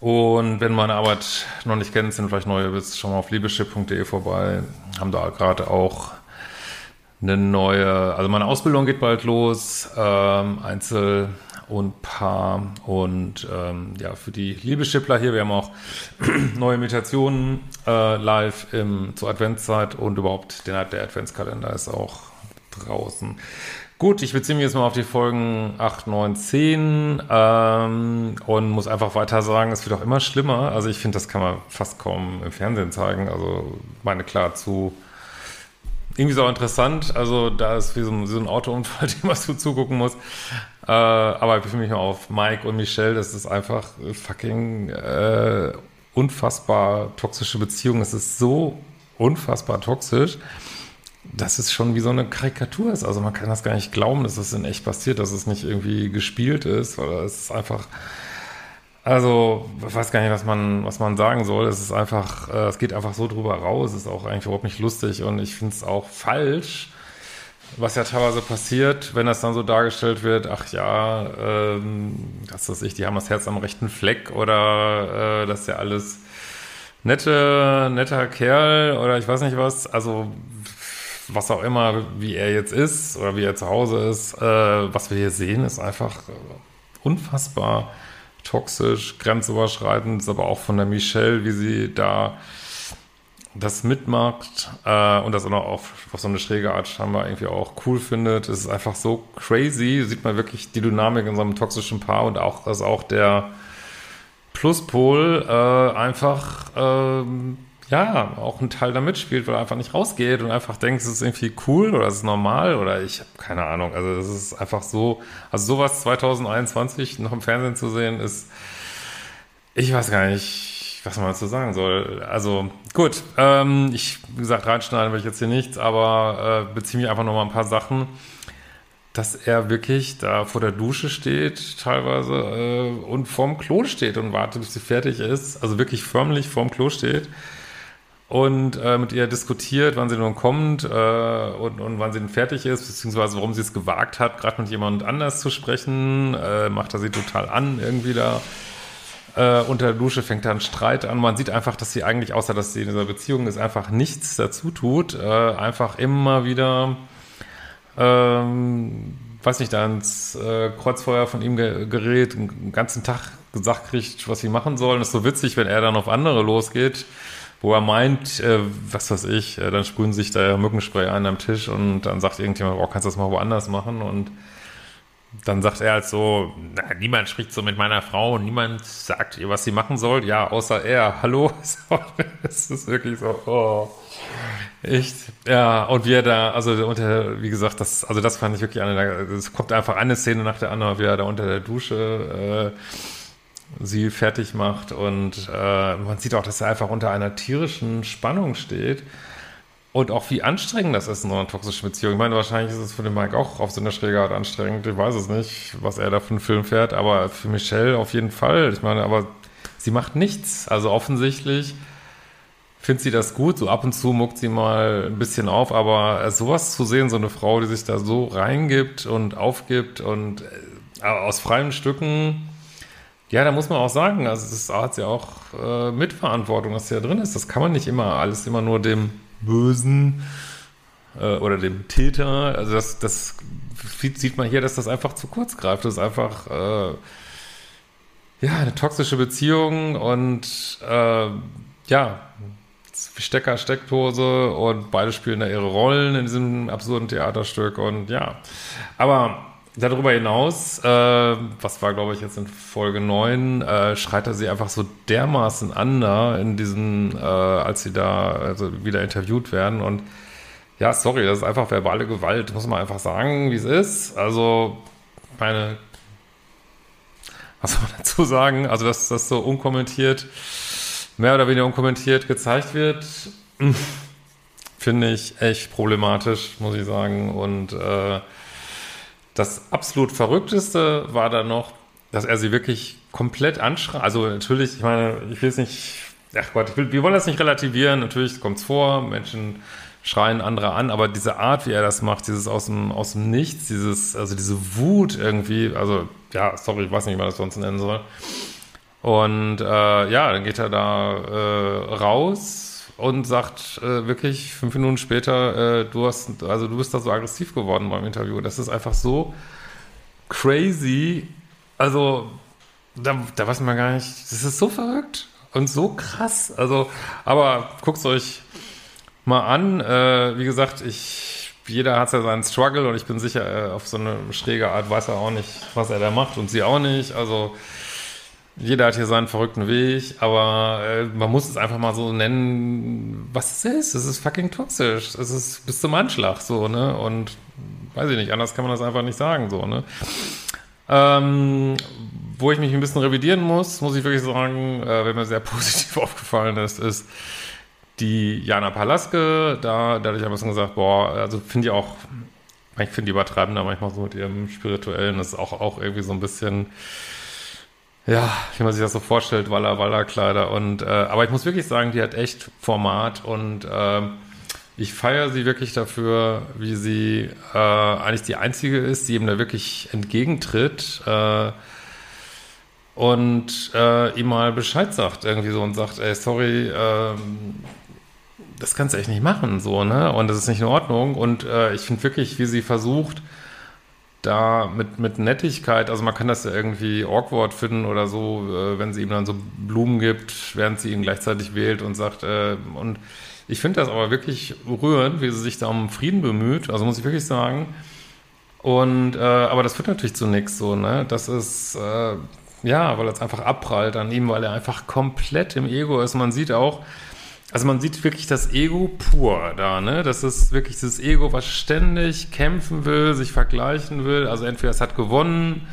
Und wenn meine Arbeit noch nicht kennt, sind vielleicht neue, bist schon mal auf liebeschip.de vorbei. Haben da gerade auch eine neue, also meine Ausbildung geht bald los, ähm, Einzel und Paar und ähm, ja, für die Liebeschippler hier, wir haben auch neue Meditationen äh, live im, zur Adventszeit und überhaupt der, der Adventskalender ist auch draußen. Gut, ich beziehe mich jetzt mal auf die Folgen 8, 9, 10 ähm, und muss einfach weiter sagen, es wird auch immer schlimmer. Also ich finde, das kann man fast kaum im Fernsehen zeigen. Also meine klar zu irgendwie so interessant. Also da ist wie so ein, so ein Autounfall, dem man so zugucken muss. Äh, aber ich befinde mich mal auf Mike und Michelle. Das ist einfach fucking äh, unfassbar toxische Beziehung. Es ist so unfassbar toxisch dass es schon wie so eine Karikatur ist. Also man kann das gar nicht glauben, dass es in echt passiert, dass es nicht irgendwie gespielt ist, oder es ist einfach, also ich weiß gar nicht, was man, was man sagen soll. Es ist einfach, äh, es geht einfach so drüber raus, es ist auch eigentlich überhaupt nicht lustig und ich finde es auch falsch, was ja teilweise passiert, wenn das dann so dargestellt wird, ach ja, ähm, das ist ich, die haben das Herz am rechten Fleck oder äh, das ist ja alles nette, netter Kerl oder ich weiß nicht was. Also was auch immer, wie er jetzt ist oder wie er zu Hause ist, äh, was wir hier sehen, ist einfach unfassbar toxisch, grenzüberschreitend, ist aber auch von der Michelle, wie sie da das mitmacht äh, und das auch noch auf, auf so eine schräge Art scheinbar irgendwie auch cool findet. Es ist einfach so crazy, sieht man wirklich die Dynamik in so einem toxischen Paar und auch, dass auch der Pluspol äh, einfach ähm, ja, auch ein Teil da mitspielt, weil er einfach nicht rausgeht und einfach denkt, es ist irgendwie cool oder es ist normal oder ich habe keine Ahnung. Also es ist einfach so, also sowas 2021 noch im Fernsehen zu sehen, ist, ich weiß gar nicht, was man dazu sagen soll. Also gut, ähm, ich, wie gesagt, reinschneiden will ich jetzt hier nichts, aber äh, beziehe mich einfach noch mal ein paar Sachen dass er wirklich da vor der Dusche steht, teilweise, äh, und vorm Klo steht und wartet, bis sie fertig ist. Also wirklich förmlich vorm Klo steht und äh, mit ihr diskutiert, wann sie nun kommt äh, und, und wann sie denn fertig ist, beziehungsweise warum sie es gewagt hat, gerade mit jemand anders zu sprechen, äh, macht er sie total an irgendwie da. Äh, unter der Dusche fängt da ein Streit an. Man sieht einfach, dass sie eigentlich, außer dass sie in dieser Beziehung ist, einfach nichts dazu tut. Äh, einfach immer wieder, ähm, weiß nicht, da ins äh, Kreuzfeuer von ihm ge gerät, den ganzen Tag gesagt kriegt, was sie machen sollen. Ist so witzig, wenn er dann auf andere losgeht wo er meint, äh, was weiß ich, äh, dann sprühen sich da Mückenspray ein am Tisch und dann sagt irgendjemand, oh, kannst du das mal woanders machen? Und dann sagt er halt so, na, niemand spricht so mit meiner Frau und niemand sagt ihr, was sie machen soll. Ja, außer er. Hallo? Es ist wirklich so, oh. Echt? Ja, und wie er da, also unter, wie gesagt, das, also das fand ich wirklich eine, es kommt einfach eine Szene nach der anderen, wie er da unter der Dusche äh, sie fertig macht und äh, man sieht auch, dass er einfach unter einer tierischen Spannung steht und auch wie anstrengend das ist in so einer toxischen Beziehung. Ich meine, wahrscheinlich ist es für den Mike auch auf so eine schräge Art anstrengend. Ich weiß es nicht, was er da für einen Film fährt, aber für Michelle auf jeden Fall. Ich meine, aber sie macht nichts. Also offensichtlich findet sie das gut. So ab und zu muckt sie mal ein bisschen auf, aber sowas zu sehen, so eine Frau, die sich da so reingibt und aufgibt und äh, aus freien Stücken ja, da muss man auch sagen, also das hat ja auch äh, Mitverantwortung, dass ja drin ist. Das kann man nicht immer alles immer nur dem Bösen äh, oder dem Täter. Also das, das sieht man hier, dass das einfach zu kurz greift. Das ist einfach äh, ja eine toxische Beziehung und äh, ja Stecker, Steckdose und beide spielen da ihre Rollen in diesem absurden Theaterstück und ja. Aber darüber hinaus, äh, was war glaube ich jetzt in Folge 9, äh, schreit er sie einfach so dermaßen an da in diesem, äh, als sie da also wieder interviewt werden und ja, sorry, das ist einfach verbale Gewalt, muss man einfach sagen, wie es ist. Also, meine, was soll man dazu sagen? Also, dass das so unkommentiert, mehr oder weniger unkommentiert gezeigt wird, finde ich echt problematisch, muss ich sagen. Und äh, das absolut Verrückteste war dann noch, dass er sie wirklich komplett anschreit. Also natürlich, ich meine, ich will es nicht, ach Gott, will, wir wollen das nicht relativieren. Natürlich kommt es vor, Menschen schreien andere an, aber diese Art, wie er das macht, dieses aus dem, aus dem Nichts, dieses, also diese Wut irgendwie, also ja, sorry, ich weiß nicht, wie man das sonst nennen soll. Und äh, ja, dann geht er da äh, raus und sagt äh, wirklich fünf Minuten später, äh, du hast, also du bist da so aggressiv geworden beim Interview. Das ist einfach so crazy. Also, da, da weiß man gar nicht, das ist so verrückt und so krass. Also, aber guckt euch mal an. Äh, wie gesagt, ich, jeder hat ja seinen Struggle und ich bin sicher, äh, auf so eine schräge Art weiß er auch nicht, was er da macht und sie auch nicht. Also jeder hat hier seinen verrückten Weg, aber äh, man muss es einfach mal so nennen, was es ist. Es ist fucking toxisch. Es ist bis zum Anschlag so, ne? Und weiß ich nicht, anders kann man das einfach nicht sagen, so, ne? Ähm, wo ich mich ein bisschen revidieren muss, muss ich wirklich sagen, äh, wenn mir sehr positiv aufgefallen ist, ist, die Jana Palaske, da, da hatte ich ein bisschen gesagt, boah, also finde ich auch, ich finde die übertreiben da manchmal so mit ihrem Spirituellen, das ist auch, auch irgendwie so ein bisschen, ja, wie man sich das so vorstellt, Walla Walla Kleider und, äh, aber ich muss wirklich sagen, die hat echt Format und, äh, ich feiere sie wirklich dafür, wie sie äh, eigentlich die einzige ist, die ihm da wirklich entgegentritt äh, und äh, ihm mal Bescheid sagt irgendwie so und sagt, ey, sorry, ähm, das kannst du echt nicht machen, so, ne? Und das ist nicht in Ordnung. Und äh, ich finde wirklich, wie sie versucht, da mit, mit Nettigkeit, also man kann das ja irgendwie awkward finden oder so, äh, wenn sie ihm dann so Blumen gibt, während sie ihn gleichzeitig wählt und sagt, äh, und ich finde das aber wirklich rührend, wie sie sich da um Frieden bemüht, also muss ich wirklich sagen. Und, äh, aber das führt natürlich zu nichts, so, ne? Das ist, äh, ja, weil es einfach abprallt an ihm, weil er einfach komplett im Ego ist. Man sieht auch, also man sieht wirklich das Ego pur da, ne? Das ist wirklich das Ego, was ständig kämpfen will, sich vergleichen will. Also entweder es hat gewonnen,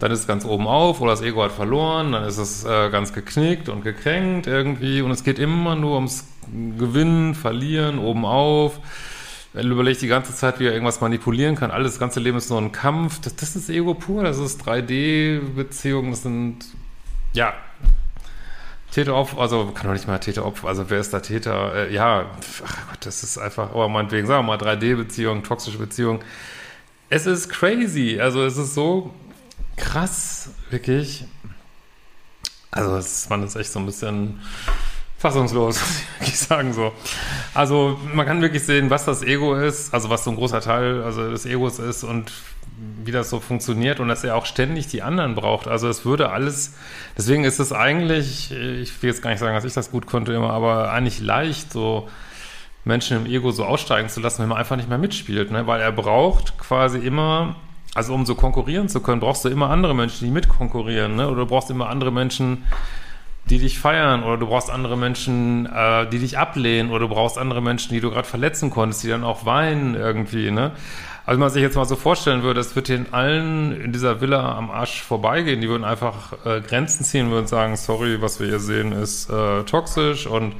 dann ist es ganz oben auf, oder das Ego hat verloren, dann ist es äh, ganz geknickt und gekränkt irgendwie. Und es geht immer nur ums Gewinnen, Verlieren, oben auf. Er überlegt die ganze Zeit, wie er irgendwas manipulieren kann. Alles, das ganze Leben ist nur ein Kampf. Das, das ist Ego pur, das ist 3D-Beziehungen, das sind, ja, Täteropfer, also kann doch nicht mal Täteropfer, also wer ist da Täter? Äh, ja, ach Gott, das ist einfach, aber meinetwegen, sagen wir mal 3D-Beziehung, toxische Beziehung. Es ist crazy, also es ist so krass, wirklich. Also es, man ist echt so ein bisschen fassungslos, muss ich wirklich sagen so. Also man kann wirklich sehen, was das Ego ist, also was so ein großer Teil also des Egos ist und wie das so funktioniert und dass er auch ständig die anderen braucht. Also es würde alles, deswegen ist es eigentlich, ich will jetzt gar nicht sagen, dass ich das gut konnte immer, aber eigentlich leicht, so Menschen im Ego so aussteigen zu lassen, wenn man einfach nicht mehr mitspielt, ne? weil er braucht quasi immer, also um so konkurrieren zu können, brauchst du immer andere Menschen, die mitkonkurrieren, ne? oder du brauchst immer andere Menschen, die dich feiern oder du brauchst andere Menschen, äh, die dich ablehnen oder du brauchst andere Menschen, die du gerade verletzen konntest, die dann auch weinen irgendwie, ne? Also wenn man sich jetzt mal so vorstellen würde, es würde den allen in dieser Villa am Arsch vorbeigehen, die würden einfach äh, Grenzen ziehen, würden sagen, sorry, was wir hier sehen, ist äh, toxisch und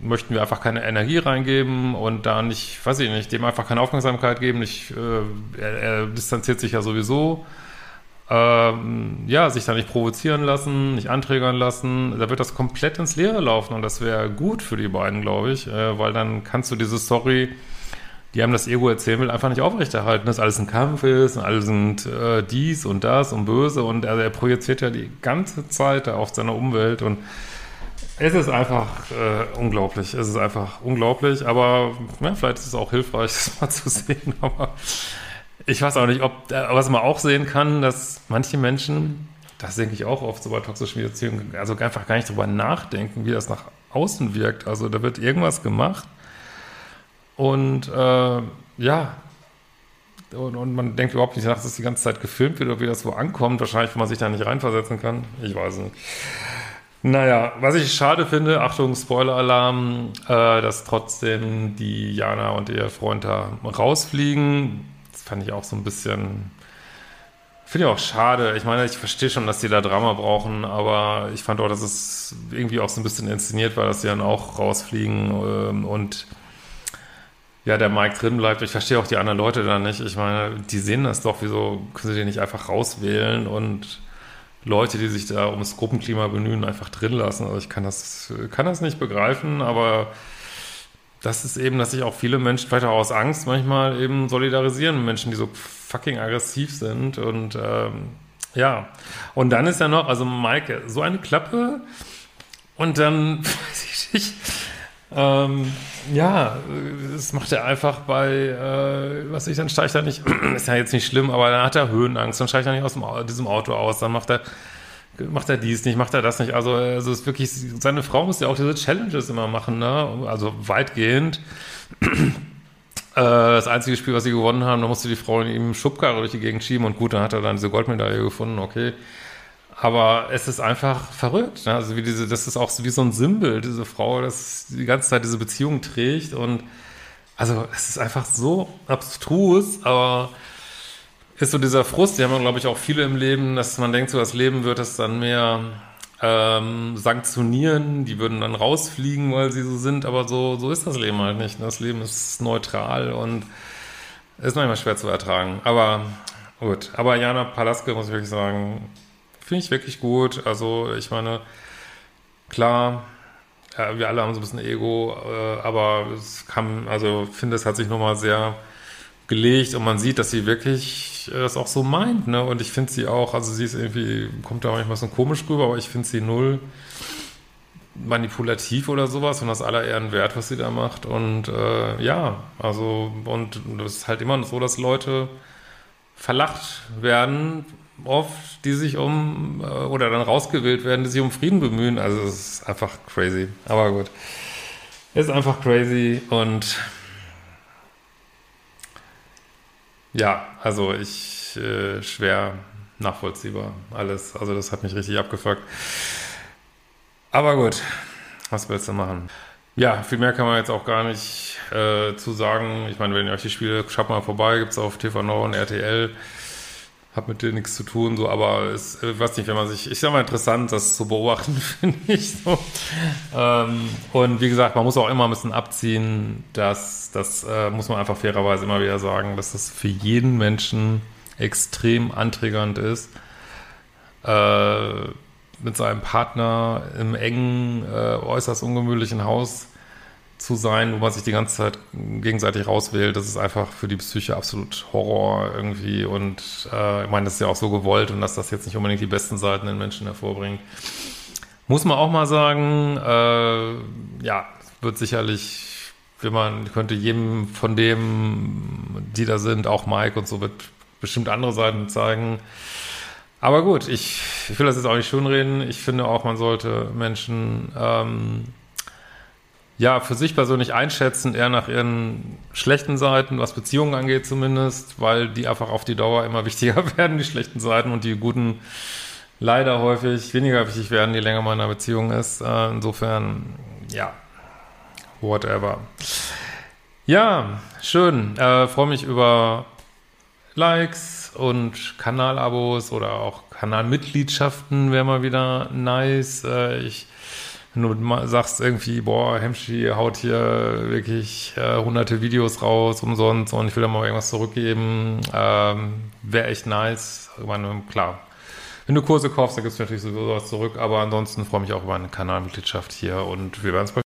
möchten wir einfach keine Energie reingeben und da nicht, weiß ich nicht, dem einfach keine Aufmerksamkeit geben. Nicht, äh, er, er distanziert sich ja sowieso. Ähm, ja, sich da nicht provozieren lassen, nicht anträgern lassen, da wird das komplett ins Leere laufen und das wäre gut für die beiden, glaube ich, äh, weil dann kannst du diese Story die einem das Ego erzählen will, einfach nicht aufrechterhalten, dass alles ein Kampf ist und alles sind äh, dies und das und böse und also er projiziert ja die ganze Zeit auf seine Umwelt und es ist einfach äh, unglaublich. Es ist einfach unglaublich, aber ja, vielleicht ist es auch hilfreich, das mal zu sehen. Aber ich weiß auch nicht, ob, äh, was man auch sehen kann, dass manche Menschen, das denke ich auch oft so bei toxischen Beziehungen, also einfach gar nicht drüber nachdenken, wie das nach außen wirkt. Also da wird irgendwas gemacht und äh, ja, und, und, man denkt überhaupt nicht nach, dass es die ganze Zeit gefilmt wird oder wie das so ankommt. Wahrscheinlich, wenn man sich da nicht reinversetzen kann. Ich weiß nicht. Naja, was ich schade finde, Achtung, Spoiler-Alarm, äh, dass trotzdem die Jana und ihr Freund da rausfliegen. Fand ich auch so ein bisschen, finde ich auch schade. Ich meine, ich verstehe schon, dass die da Drama brauchen, aber ich fand auch, dass es irgendwie auch so ein bisschen inszeniert war, dass sie dann auch rausfliegen ähm, und ja, der Mike drin bleibt. Ich verstehe auch die anderen Leute da nicht. Ich meine, die sehen das doch, wieso können sie den nicht einfach rauswählen und Leute, die sich da ums Gruppenklima bemühen, einfach drin lassen. Also ich kann das, kann das nicht begreifen, aber das ist eben, dass sich auch viele Menschen, vielleicht auch aus Angst manchmal eben solidarisieren Menschen, die so fucking aggressiv sind und ähm, ja. Und dann ist ja noch, also Mike, so eine Klappe und dann, weiß ich nicht, ähm, ja, das macht er einfach bei, äh, was ich, dann steigt er nicht, ist ja jetzt nicht schlimm, aber dann hat er Höhenangst, dann steigt er nicht aus dem, diesem Auto aus, dann macht er, macht er dies nicht, macht er das nicht. Also, also ist wirklich, seine Frau muss ja auch diese Challenges immer machen, ne? Also weitgehend. Äh, das einzige Spiel, was sie gewonnen haben, da musste die Frau in ihm Schubkarre durch die Gegend schieben und gut, dann hat er dann diese Goldmedaille gefunden, okay. Aber es ist einfach verrückt. Ne? Also wie diese, das ist auch wie so ein Symbol, diese Frau, das die ganze Zeit diese Beziehung trägt. Und also es ist einfach so abstrus, aber ist so dieser Frust, die haben, glaube ich, auch viele im Leben, dass man denkt, so das Leben wird es dann mehr ähm, sanktionieren, die würden dann rausfliegen, weil sie so sind, aber so, so ist das Leben halt nicht. Das Leben ist neutral und ist manchmal schwer zu ertragen. Aber gut. Aber Jana Palaske, muss ich wirklich sagen, Finde ich wirklich gut. Also, ich meine, klar, ja, wir alle haben so ein bisschen Ego, äh, aber es kam, also, finde, es hat sich nochmal sehr gelegt und man sieht, dass sie wirklich äh, das auch so meint, ne? Und ich finde sie auch, also sie ist irgendwie, kommt da manchmal so komisch rüber, aber ich finde sie null manipulativ oder sowas und das aller Ehren wert, was sie da macht. Und äh, ja, also, und das ist halt immer so, dass Leute verlacht werden, oft, die sich um, äh, oder dann rausgewählt werden, die sich um Frieden bemühen. Also es ist einfach crazy. Aber gut. Ist einfach crazy und ja, also ich äh, schwer nachvollziehbar alles. Also das hat mich richtig abgefuckt. Aber gut, was willst du machen? Ja, viel mehr kann man jetzt auch gar nicht äh, zu sagen. Ich meine, wenn ihr euch die Spiele, schaut mal vorbei, gibt es auf TV Now und RTL hat mit dir nichts zu tun, so, aber es, ich weiß nicht, wenn man sich, ich sag mal interessant, das zu beobachten, finde ich so. Ähm, und wie gesagt, man muss auch immer ein bisschen abziehen, dass, das äh, muss man einfach fairerweise immer wieder sagen, dass das für jeden Menschen extrem antriggernd ist, äh, mit seinem Partner im engen, äh, äußerst ungemütlichen Haus zu sein, wo man sich die ganze Zeit gegenseitig rauswählt, das ist einfach für die Psyche absolut Horror irgendwie. Und äh, ich meine, das ist ja auch so gewollt und dass das jetzt nicht unbedingt die besten Seiten in Menschen hervorbringt. Muss man auch mal sagen, äh, ja, wird sicherlich, wenn man könnte jedem von dem, die da sind, auch Mike und so, wird bestimmt andere Seiten zeigen. Aber gut, ich, ich will das jetzt auch nicht schönreden. Ich finde auch, man sollte Menschen ähm, ja, für sich persönlich einschätzen, eher nach ihren schlechten Seiten, was Beziehungen angeht zumindest, weil die einfach auf die Dauer immer wichtiger werden, die schlechten Seiten und die guten leider häufig weniger wichtig werden, je länger man in einer Beziehung ist. Äh, insofern, ja, whatever. Ja, schön. Äh, Freue mich über Likes und Kanalabos oder auch Kanalmitgliedschaften wäre mal wieder nice. Äh, ich wenn du sagst irgendwie, boah, Hemschi haut hier wirklich äh, hunderte Videos raus umsonst und ich will da mal irgendwas zurückgeben, ähm, wäre echt nice. Ich meine, klar, wenn du Kurse kaufst, dann gibst du natürlich was zurück, aber ansonsten freue ich mich auch über eine Kanalmitgliedschaft hier und wir werden es